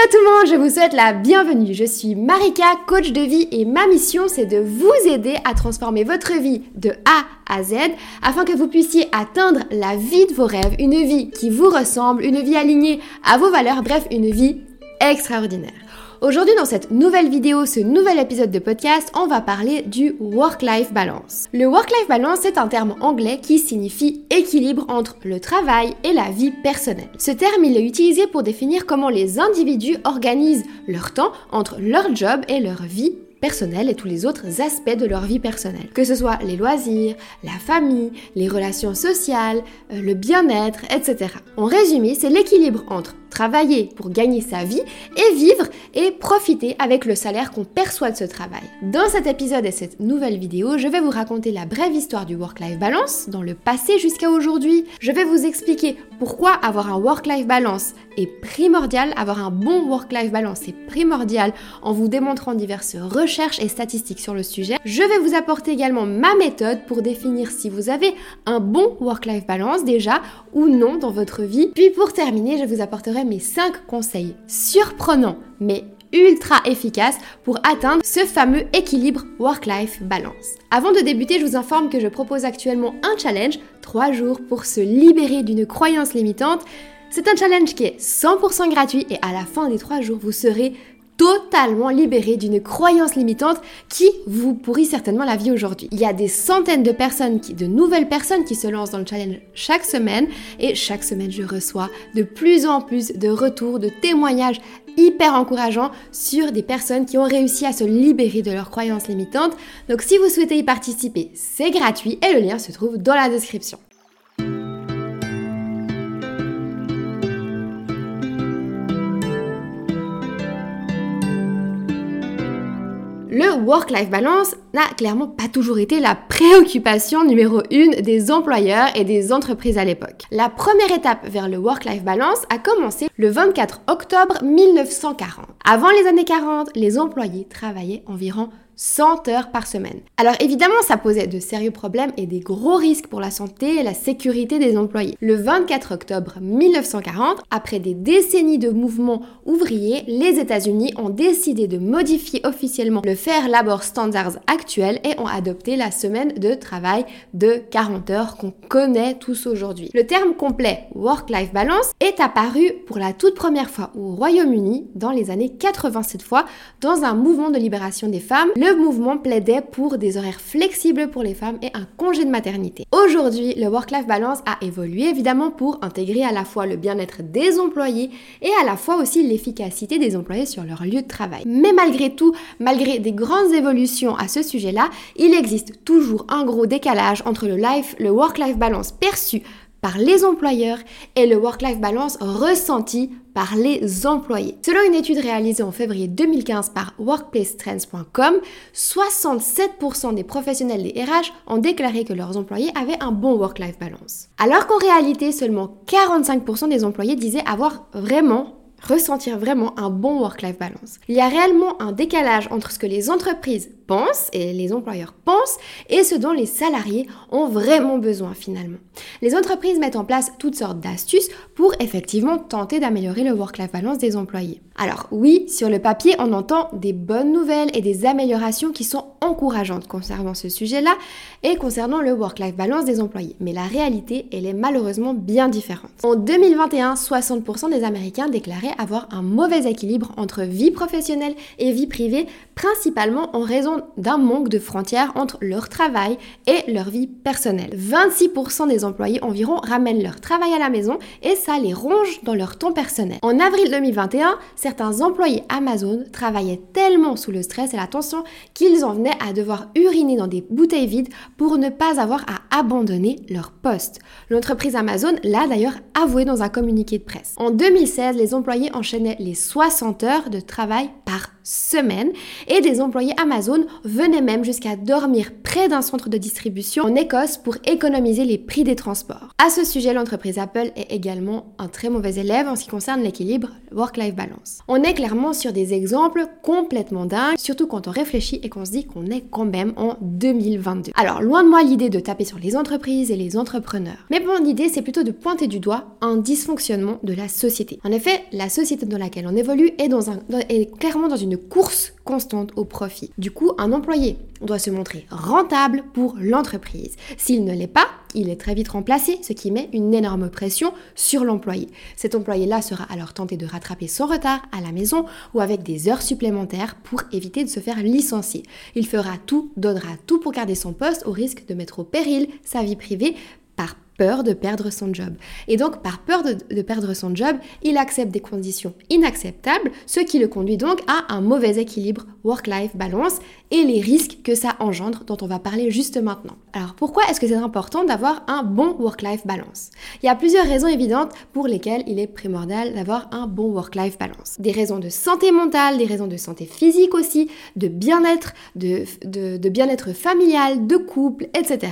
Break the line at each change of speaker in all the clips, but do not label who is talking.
Hello tout le monde, je vous souhaite la bienvenue. Je suis Marika, coach de vie et ma mission c'est de vous aider à transformer votre vie de A à Z afin que vous puissiez atteindre la vie de vos rêves, une vie qui vous ressemble, une vie alignée à vos valeurs, bref, une vie extraordinaire. Aujourd'hui, dans cette nouvelle vidéo, ce nouvel épisode de podcast, on va parler du work-life balance. Le work-life balance est un terme anglais qui signifie équilibre entre le travail et la vie personnelle. Ce terme, il est utilisé pour définir comment les individus organisent leur temps entre leur job et leur vie personnelle et tous les autres aspects de leur vie personnelle. Que ce soit les loisirs, la famille, les relations sociales, euh, le bien-être, etc. En résumé, c'est l'équilibre entre travailler pour gagner sa vie et vivre et profiter avec le salaire qu'on perçoit de ce travail. Dans cet épisode et cette nouvelle vidéo, je vais vous raconter la brève histoire du work-life balance dans le passé jusqu'à aujourd'hui. Je vais vous expliquer pourquoi avoir un work-life balance est primordial, avoir un bon work-life balance est primordial en vous démontrant diverses recherches et statistiques sur le sujet. Je vais vous apporter également ma méthode pour définir si vous avez un bon work-life balance déjà ou non dans votre vie. Puis pour terminer, je vous apporterai mes 5 conseils surprenants mais ultra efficaces pour atteindre ce fameux équilibre work-life balance. Avant de débuter, je vous informe que je propose actuellement un challenge, 3 jours pour se libérer d'une croyance limitante. C'est un challenge qui est 100% gratuit et à la fin des 3 jours, vous serez totalement libéré d'une croyance limitante qui vous pourrit certainement la vie aujourd'hui. Il y a des centaines de personnes, qui, de nouvelles personnes qui se lancent dans le challenge chaque semaine et chaque semaine je reçois de plus en plus de retours, de témoignages hyper encourageants sur des personnes qui ont réussi à se libérer de leurs croyances limitantes. Donc si vous souhaitez y participer, c'est gratuit et le lien se trouve dans la description. Work-life balance n'a clairement pas toujours été la préoccupation numéro une des employeurs et des entreprises à l'époque. La première étape vers le work-life balance a commencé le 24 octobre 1940. Avant les années 40, les employés travaillaient environ 100 heures par semaine. Alors évidemment, ça posait de sérieux problèmes et des gros risques pour la santé et la sécurité des employés. Le 24 octobre 1940, après des décennies de mouvements ouvriers, les États-Unis ont décidé de modifier officiellement le Fair Labor Standards actuel et ont adopté la semaine de travail de 40 heures qu'on connaît tous aujourd'hui. Le terme complet Work-Life Balance est apparu pour la toute première fois au Royaume-Uni dans les années 87 fois dans un mouvement de libération des femmes. Le mouvement plaidait pour des horaires flexibles pour les femmes et un congé de maternité. Aujourd'hui, le work-life balance a évolué évidemment pour intégrer à la fois le bien-être des employés et à la fois aussi l'efficacité des employés sur leur lieu de travail. Mais malgré tout, malgré des grandes évolutions à ce sujet-là, il existe toujours un gros décalage entre le life, le work-life balance perçu par les employeurs et le work-life balance ressenti par les employés. Selon une étude réalisée en février 2015 par workplacetrends.com, 67% des professionnels des RH ont déclaré que leurs employés avaient un bon work-life balance. Alors qu'en réalité, seulement 45% des employés disaient avoir vraiment ressentir vraiment un bon work-life balance. Il y a réellement un décalage entre ce que les entreprises et les employeurs pensent et ce dont les salariés ont vraiment besoin finalement. Les entreprises mettent en place toutes sortes d'astuces pour effectivement tenter d'améliorer le work-life balance des employés. Alors oui, sur le papier, on entend des bonnes nouvelles et des améliorations qui sont encourageantes concernant ce sujet-là et concernant le work-life balance des employés. Mais la réalité, elle est malheureusement bien différente. En 2021, 60% des Américains déclaraient avoir un mauvais équilibre entre vie professionnelle et vie privée, principalement en raison d'un manque de frontières entre leur travail et leur vie personnelle. 26% des employés environ ramènent leur travail à la maison et ça les ronge dans leur temps personnel. En avril 2021, certains employés Amazon travaillaient tellement sous le stress et la tension qu'ils en venaient à devoir uriner dans des bouteilles vides pour ne pas avoir à abandonner leur poste. L'entreprise Amazon l'a d'ailleurs avoué dans un communiqué de presse. En 2016, les employés enchaînaient les 60 heures de travail par semaine et des employés Amazon venaient même jusqu'à dormir près d'un centre de distribution en Écosse pour économiser les prix des transports. À ce sujet, l'entreprise Apple est également un très mauvais élève en ce qui concerne l'équilibre work-life balance. On est clairement sur des exemples complètement dingues, surtout quand on réfléchit et qu'on se dit qu'on est quand même en 2022. Alors, loin de moi l'idée de taper sur les entreprises et les entrepreneurs. Mais bon, l'idée, c'est plutôt de pointer du doigt un dysfonctionnement de la société. En effet, la société dans laquelle on évolue est clairement dans une course constante au profit. Du coup, un employé doit se montrer rentable pour l'entreprise. S'il ne l'est pas, il est très vite remplacé, ce qui met une énorme pression sur l'employé. Cet employé-là sera alors tenté de rattraper son retard à la maison ou avec des heures supplémentaires pour éviter de se faire licencier. Il fera tout, donnera tout pour garder son poste au risque de mettre au péril sa vie privée par peur de perdre son job. Et donc, par peur de, perdre son job, il accepte des conditions inacceptables, ce qui le conduit donc à un mauvais équilibre work-life balance et les risques que ça engendre, dont on va parler juste maintenant. Alors, pourquoi est-ce que c'est important d'avoir un bon work-life balance? Il y a plusieurs raisons évidentes pour lesquelles il est primordial d'avoir un bon work-life balance. Des raisons de santé mentale, des raisons de santé physique aussi, de bien-être, de, de bien-être familial, de couple, etc.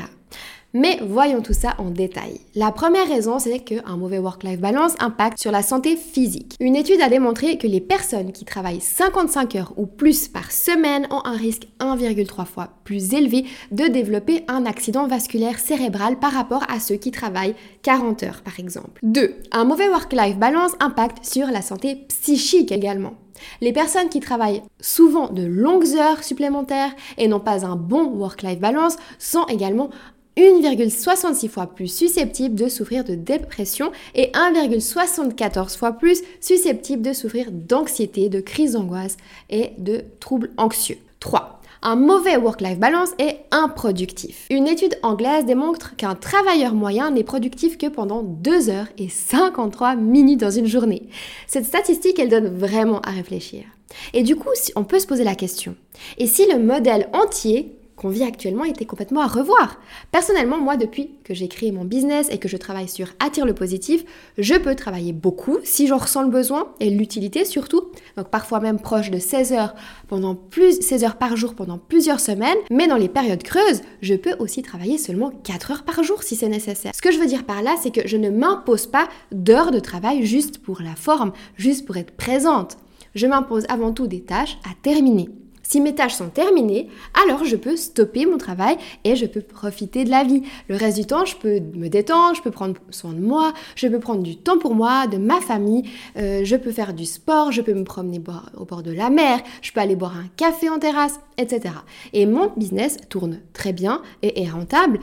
Mais voyons tout ça en détail. La première raison, c'est qu'un mauvais work-life balance impacte sur la santé physique. Une étude a démontré que les personnes qui travaillent 55 heures ou plus par semaine ont un risque 1,3 fois plus élevé de développer un accident vasculaire cérébral par rapport à ceux qui travaillent 40 heures par exemple. 2. Un mauvais work-life balance impacte sur la santé psychique également. Les personnes qui travaillent souvent de longues heures supplémentaires et n'ont pas un bon work-life balance sont également 1,66 fois plus susceptible de souffrir de dépression et 1,74 fois plus susceptible de souffrir d'anxiété, de crise d'angoisse et de troubles anxieux. 3. Un mauvais work-life balance est improductif. Une étude anglaise démontre qu'un travailleur moyen n'est productif que pendant 2 heures et 53 minutes dans une journée. Cette statistique, elle donne vraiment à réfléchir. Et du coup, on peut se poser la question, et si le modèle entier qu'on vit actuellement était complètement à revoir. Personnellement, moi, depuis que j'ai créé mon business et que je travaille sur Attire le positif, je peux travailler beaucoup si j'en ressens le besoin et l'utilité surtout. Donc parfois même proche de 16 heures pendant plus 16 heures par jour pendant plusieurs semaines, mais dans les périodes creuses, je peux aussi travailler seulement 4 heures par jour si c'est nécessaire. Ce que je veux dire par là, c'est que je ne m'impose pas d'heures de travail juste pour la forme, juste pour être présente. Je m'impose avant tout des tâches à terminer. Si mes tâches sont terminées, alors je peux stopper mon travail et je peux profiter de la vie. Le reste du temps, je peux me détendre, je peux prendre soin de moi, je peux prendre du temps pour moi, de ma famille, euh, je peux faire du sport, je peux me promener au bord de la mer, je peux aller boire un café en terrasse, etc. Et mon business tourne très bien et est rentable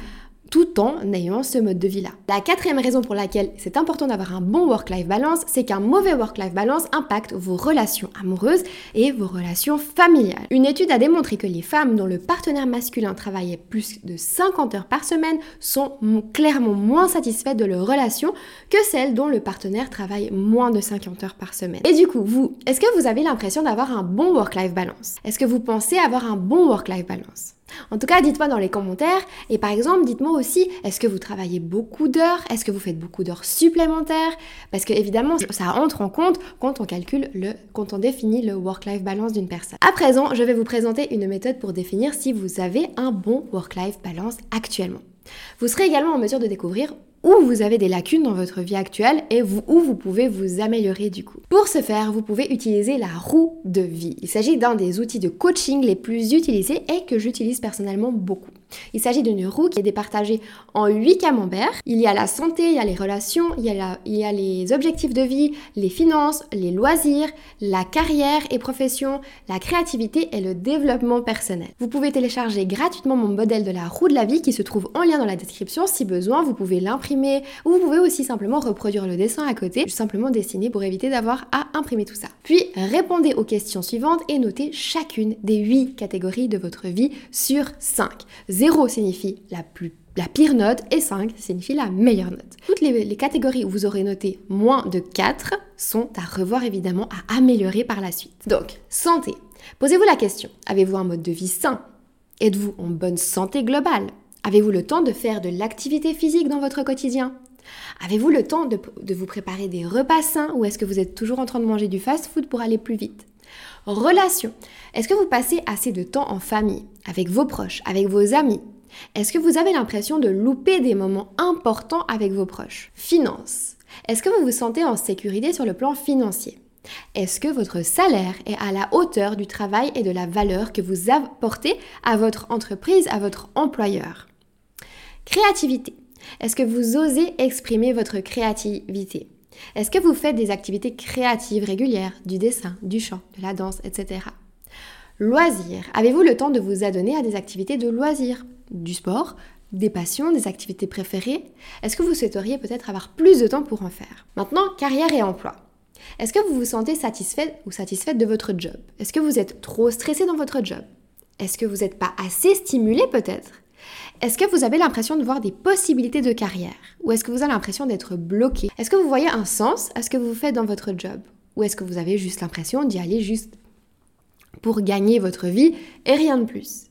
tout en ayant ce mode de vie-là. La quatrième raison pour laquelle c'est important d'avoir un bon work-life balance, c'est qu'un mauvais work-life balance impacte vos relations amoureuses et vos relations familiales. Une étude a démontré que les femmes dont le partenaire masculin travaillait plus de 50 heures par semaine sont clairement moins satisfaites de leur relation que celles dont le partenaire travaille moins de 50 heures par semaine. Et du coup, vous, est-ce que vous avez l'impression d'avoir un bon work-life balance? Est-ce que vous pensez avoir un bon work-life balance? En tout cas, dites-moi dans les commentaires. Et par exemple, dites-moi aussi, est-ce que vous travaillez beaucoup d'heures? Est-ce que vous faites beaucoup d'heures supplémentaires? Parce que évidemment, ça entre en compte quand on calcule le, quand on définit le work-life balance d'une personne. À présent, je vais vous présenter une méthode pour définir si vous avez un bon work-life balance actuellement. Vous serez également en mesure de découvrir où vous avez des lacunes dans votre vie actuelle et où vous pouvez vous améliorer du coup. Pour ce faire, vous pouvez utiliser la roue de vie. Il s'agit d'un des outils de coaching les plus utilisés et que j'utilise personnellement beaucoup. Il s'agit d'une roue qui est départagée en 8 camemberts. Il y a la santé, il y a les relations, il y a, les objectifs de vie, les finances, les loisirs, la carrière et profession, la créativité et le développement personnel. Vous pouvez télécharger gratuitement mon modèle de la roue de la vie qui se trouve en lien dans la description. Si besoin, vous pouvez l'imprimer ou vous pouvez aussi simplement reproduire le dessin à côté, simplement dessiner pour éviter d'avoir à imprimer tout ça. Puis répondez aux questions suivantes et notez chacune des 8 catégories de votre vie sur 5. 0 signifie la, pire note et 5 signifie la meilleure note. Toutes les, catégories où vous aurez noté moins de 4 sont à revoir évidemment, à améliorer par la suite. Donc, santé. Posez-vous la question, avez-vous un mode de vie sain? Êtes-vous en bonne santé globale? Avez-vous le temps de faire de l'activité physique dans votre quotidien? Avez-vous le temps de, de vous préparer des repas sains ou est-ce que vous êtes toujours en train de manger du fast-food pour aller plus vite? Relation. Est-ce que vous passez assez de temps en famille, avec vos proches, avec vos amis? Est-ce que vous avez l'impression de louper des moments importants avec vos proches? Finance. Est-ce que vous vous sentez en sécurité sur le plan financier? Est-ce que votre salaire est à la hauteur du travail et de la valeur que vous apportez à votre entreprise, à votre employeur? Créativité. Est-ce que vous osez exprimer votre créativité? Est-ce que vous faites des activités créatives régulières, du dessin, du chant, de la danse, etc. Loisirs. Avez-vous le temps de vous adonner à des activités de loisirs, du sport, des passions, des activités préférées? Est-ce que vous souhaiteriez peut-être avoir plus de temps pour en faire? Maintenant, carrière et emploi. Est-ce que vous vous sentez satisfait ou satisfaite de votre job? Est-ce que vous êtes trop stressé dans votre job? Est-ce que vous n'êtes pas assez stimulé peut-être? Est-ce que vous avez l'impression de voir des possibilités de carrière? Ou est-ce que vous avez l'impression d'être bloqué? Est-ce que vous voyez un sens à ce que vous faites dans votre job? Ou est-ce que vous avez juste l'impression d'y aller juste pour gagner votre vie et rien de plus?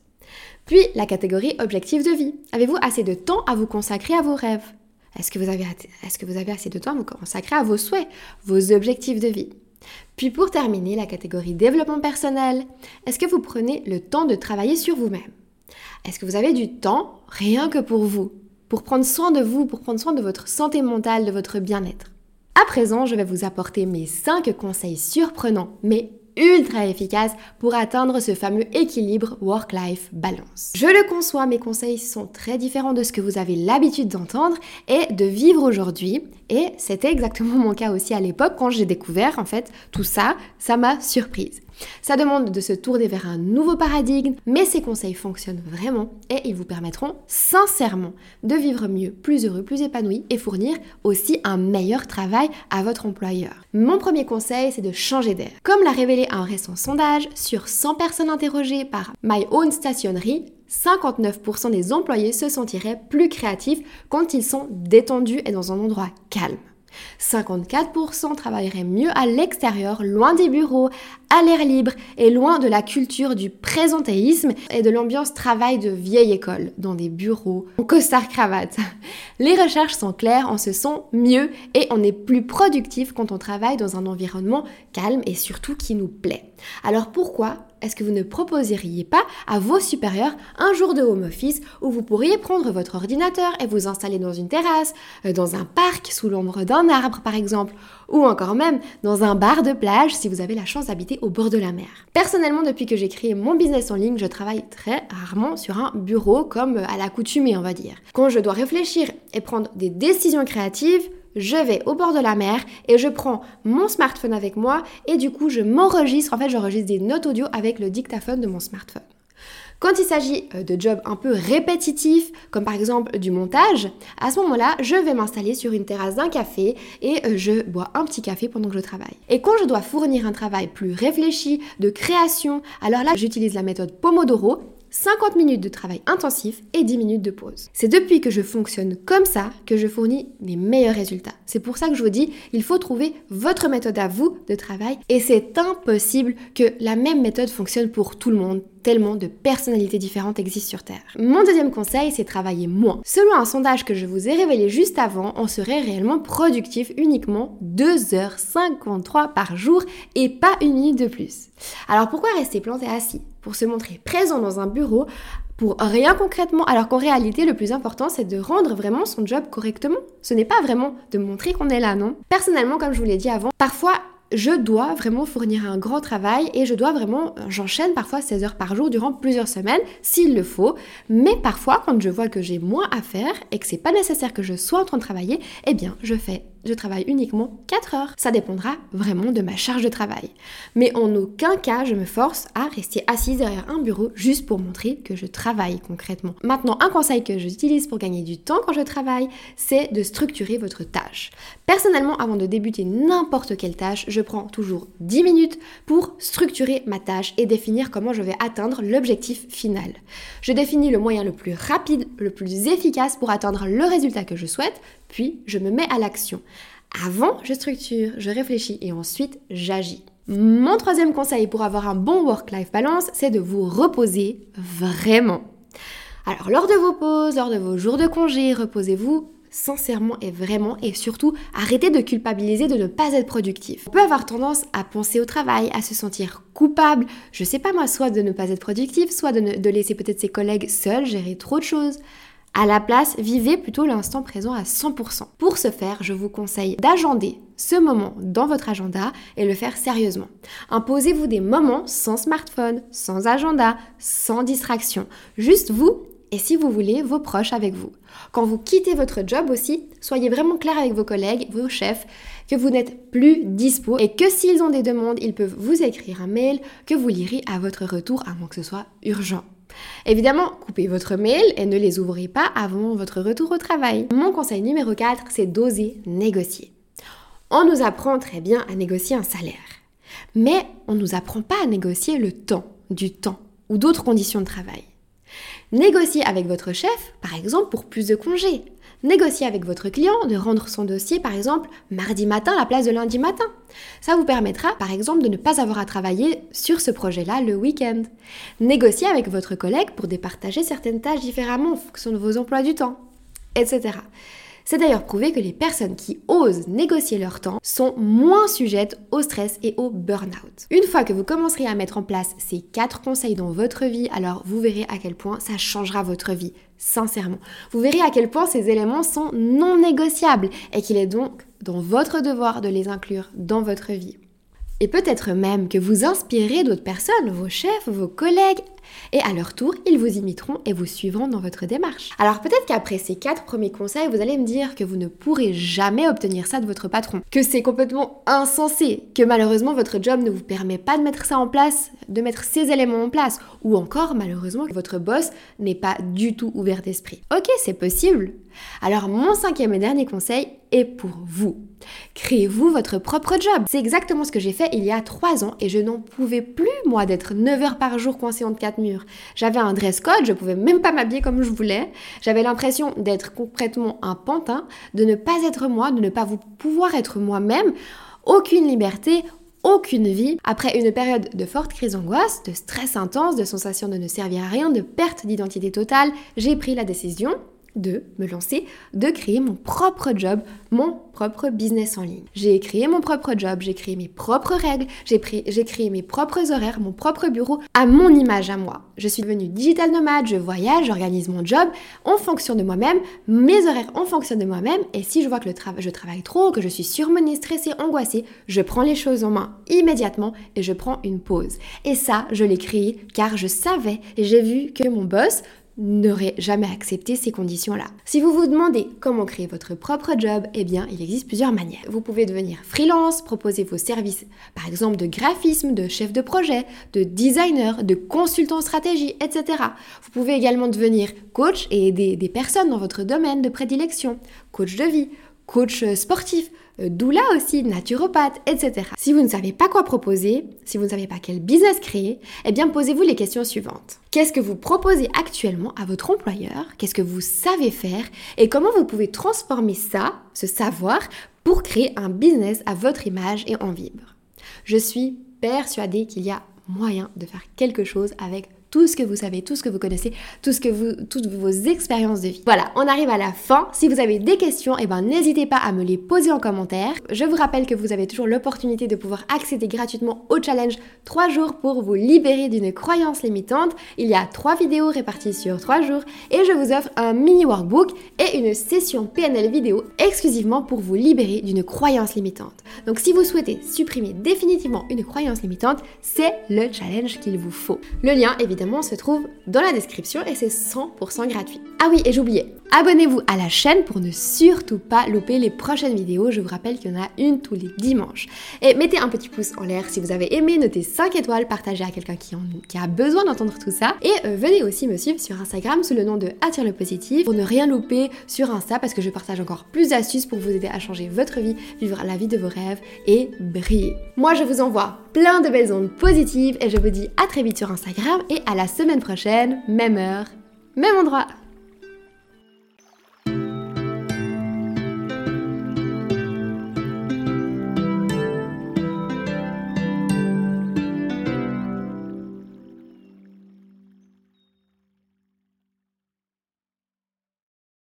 Puis la catégorie objectif de vie. Avez-vous assez de temps à vous consacrer à vos rêves? Est-ce que, vous avez, est-ce que vous avez assez de temps à vous consacrer à vos souhaits, vos objectifs de vie? Puis pour terminer, la catégorie développement personnel. Est-ce que vous prenez le temps de travailler sur vous-même? Est-ce que vous avez du temps rien que pour vous Pour prendre soin de vous, pour prendre soin de votre santé mentale, de votre bien-être? À présent, je vais vous apporter mes 5 conseils surprenants, mais ultra efficaces pour atteindre ce fameux équilibre work-life balance. Je le conçois, mes conseils sont très différents de ce que vous avez l'habitude d'entendre et de vivre aujourd'hui. Et c'était exactement mon cas aussi à l'époque quand j'ai découvert en fait tout ça, ça m'a surprise. Ça demande de se tourner vers un nouveau paradigme, mais ces conseils fonctionnent vraiment et ils vous permettront sincèrement de vivre mieux, plus heureux, plus épanoui et fournir aussi un meilleur travail à votre employeur. Mon premier conseil, c'est de changer d'air. Comme l'a révélé un récent sondage, sur 100 personnes interrogées par My Own Stationery, 59% des employés se sentiraient plus créatifs quand ils sont détendus et dans un endroit calme. 54% travailleraient mieux à l'extérieur, loin des bureaux, à l'air libre et loin de la culture du présentéisme et de l'ambiance travail de vieille école, dans des bureaux, en costard-cravate. Les recherches sont claires, on se sent mieux et on est plus productif quand on travaille dans un environnement calme et surtout qui nous plaît. Alors pourquoi est-ce que vous ne proposeriez pas à vos supérieurs un jour de home office où vous pourriez prendre votre ordinateur et vous installer dans une terrasse, euh, dans un parc, sous l'ombre d'un arbre par exemple, ou encore même dans un bar de plage si vous avez la chance d'habiter au bord de la mer? Personnellement, depuis que j'ai créé mon business en ligne, je travaille très rarement sur un bureau comme à l'accoutumée, on va dire. Quand je dois réfléchir et prendre des décisions créatives, je vais au bord de la mer et je prends mon smartphone avec moi et du coup je m'enregistre, en fait j'enregistre des notes audio avec le dictaphone de mon smartphone. Quand il s'agit euh, de jobs un peu répétitifs, comme par exemple du montage, à ce moment-là, je vais m'installer sur une terrasse d'un café et euh, je bois un petit café pendant que je travaille. Et quand je dois fournir un travail plus réfléchi, de création, alors là, j'utilise la méthode Pomodoro 50 minutes de travail intensif et 10 minutes de pause. C'est depuis que je fonctionne comme ça que je fournis les meilleurs résultats. C'est pour ça que je vous dis, il faut trouver votre méthode à vous de travail et c'est impossible que la même méthode fonctionne pour tout le monde tellement de personnalités différentes existent sur Terre. Mon deuxième conseil, c'est travailler moins. Selon un sondage que je vous ai révélé juste avant, on serait réellement productif uniquement 2h53 par jour et pas une minute de plus. Alors pourquoi rester planté assis? Pour se montrer présent dans un bureau? Pour rien concrètement, alors qu'en réalité, le plus important, c'est de rendre vraiment son job correctement? Ce n'est pas vraiment de montrer qu'on est là, non? Personnellement, comme je vous l'ai dit avant, parfois, je dois vraiment fournir un grand travail et je dois vraiment, j'enchaîne parfois 16 heures par jour durant plusieurs semaines s'il le faut. Mais parfois, quand je vois que j'ai moins à faire et que c'est pas nécessaire que je sois en train de travailler, eh bien, je fais je travaille uniquement 4 heures. Ça dépendra vraiment de ma charge de travail. Mais en aucun cas, je me force à rester assise derrière un bureau juste pour montrer que je travaille concrètement. Maintenant, un conseil que j'utilise pour gagner du temps quand je travaille, c'est de structurer votre tâche. Personnellement, avant de débuter n'importe quelle tâche, je prends toujours 10 minutes pour structurer ma tâche et définir comment je vais atteindre l'objectif final. Je définis le moyen le plus rapide, le plus efficace pour atteindre le résultat que je souhaite, puis je me mets à l'action. Avant, je structure, je réfléchis et ensuite j'agis. Mon troisième conseil pour avoir un bon work-life balance, c'est de vous reposer vraiment. Alors lors de vos pauses, lors de vos jours de congé, reposez-vous sincèrement et vraiment, et surtout arrêtez de culpabiliser de ne pas être productif. On peut avoir tendance à penser au travail, à se sentir coupable, je sais pas moi, soit de ne pas être productif, soit de, de laisser peut-être ses collègues seuls gérer trop de choses. À la place, vivez plutôt l'instant présent à 100%. Pour ce faire, je vous conseille d'agender ce moment dans votre agenda et le faire sérieusement. Imposez-vous des moments sans smartphone, sans agenda, sans distraction. Juste vous et si vous voulez, vos proches avec vous. Quand vous quittez votre job aussi, soyez vraiment clair avec vos collègues, vos chefs, que vous n'êtes plus dispo et que s'ils ont des demandes, ils peuvent vous écrire un mail que vous lirez à votre retour avant que ce soit urgent. Évidemment, coupez votre mail et ne les ouvrez pas avant votre retour au travail. Mon conseil numéro 4, c'est d'oser négocier. On nous apprend très bien à négocier un salaire, mais on ne nous apprend pas à négocier le temps, du temps ou d'autres conditions de travail. Négociez avec votre chef, par exemple, pour plus de congés. Négociez avec votre client de rendre son dossier, par exemple, mardi matin à la place de lundi matin. Ça vous permettra, par exemple, de ne pas avoir à travailler sur ce projet-là le week-end. Négociez avec votre collègue pour départager certaines tâches différemment en fonction de vos emplois du temps, etc. C'est d'ailleurs prouvé que les personnes qui osent négocier leur temps sont moins sujettes au stress et au burn-out. Une fois que vous commencerez à mettre en place ces quatre conseils dans votre vie, alors vous verrez à quel point ça changera votre vie, sincèrement. Vous verrez à quel point ces éléments sont non négociables et qu'il est donc dans votre devoir de les inclure dans votre vie. Et peut-être même que vous inspirez d'autres personnes, vos chefs, vos collègues, et à leur tour, ils vous imiteront et vous suivront dans votre démarche. Alors peut-être qu'après ces quatre premiers conseils, vous allez me dire que vous ne pourrez jamais obtenir ça de votre patron, que c'est complètement insensé, que malheureusement votre job ne vous permet pas de mettre ça en place, de mettre ces éléments en place, ou encore malheureusement que votre boss n'est pas du tout ouvert d'esprit. Ok, c'est possible. Alors mon cinquième et dernier conseil est pour vous. Créez-vous votre propre job. C'est exactement ce que j'ai fait il y a trois ans et je n'en pouvais plus, moi, d'être 9 heures par jour coincé entre quatre murs. J'avais un dress code, je pouvais même pas m'habiller comme je voulais. J'avais l'impression d'être complètement un pantin, de ne pas être moi, de ne pas vous pouvoir être moi-même. Aucune liberté, aucune vie. Après une période de forte crise d'angoisse, de stress intense, de sensation de ne servir à rien, de perte d'identité totale, j'ai pris la décision de me lancer, de créer mon propre job, mon propre business en ligne. J'ai créé mon propre job, j'ai créé mes propres règles, j'ai créé mes propres horaires, mon propre bureau à mon image à moi. Je suis devenue digital nomade, je voyage, j'organise mon job en fonction de moi-même, mes horaires en fonction de moi-même et si je vois que le je travaille trop, que je suis surmenée, stressée, angoissée, je prends les choses en main immédiatement et je prends une pause. Et ça, je l'ai créé car je savais et j'ai vu que mon boss n'aurait jamais accepté ces conditions-là. Si vous vous demandez comment créer votre propre job, eh bien, il existe plusieurs manières. Vous pouvez devenir freelance, proposer vos services, par exemple de graphisme, de chef de projet, de designer, de consultant stratégie, etc. Vous pouvez également devenir coach et aider des personnes dans votre domaine de prédilection, coach de vie, coach sportif, euh, doula aussi, naturopathe, etc. Si vous ne savez pas quoi proposer, si vous ne savez pas quel business créer, eh bien posez-vous les questions suivantes. Qu'est-ce que vous proposez actuellement à votre employeur? Qu'est-ce que vous savez faire? Et comment vous pouvez transformer ça, ce savoir, pour créer un business à votre image et en vivre? Je suis persuadée qu'il y a moyen de faire quelque chose avec tout ce que vous savez, tout ce que vous connaissez, tout ce que vous, toutes vos expériences de vie. Voilà, on arrive à la fin. Si vous avez des questions, eh ben n'hésitez pas à me les poser en commentaire. Je vous rappelle que vous avez toujours l'opportunité de pouvoir accéder gratuitement au challenge 3 jours pour vous libérer d'une croyance limitante. Il y a 3 vidéos réparties sur 3 jours et je vous offre un mini workbook et une session PNL vidéo exclusivement pour vous libérer d'une croyance limitante. Donc si vous souhaitez supprimer définitivement une croyance limitante, c'est le challenge qu'il vous faut. Le lien évidemment se trouve dans la description et c'est 100% gratuit. Ah oui, et j'oubliais, abonnez-vous à la chaîne pour ne surtout pas louper les prochaines vidéos. Je vous rappelle qu'il y en a une tous les dimanches. Et mettez un petit pouce en l'air si vous avez aimé, notez 5 étoiles, partagez à quelqu'un qui, a besoin d'entendre tout ça. Et euh, venez aussi me suivre sur Instagram sous le nom de Attire le positif pour ne rien louper sur Insta parce que je partage encore plus d'astuces pour vous aider à changer votre vie, vivre la vie de vos rêves et briller. Moi, je vous envoie plein de belles ondes positives et je vous dis à très vite sur Instagram et à la semaine prochaine, même heure, même endroit.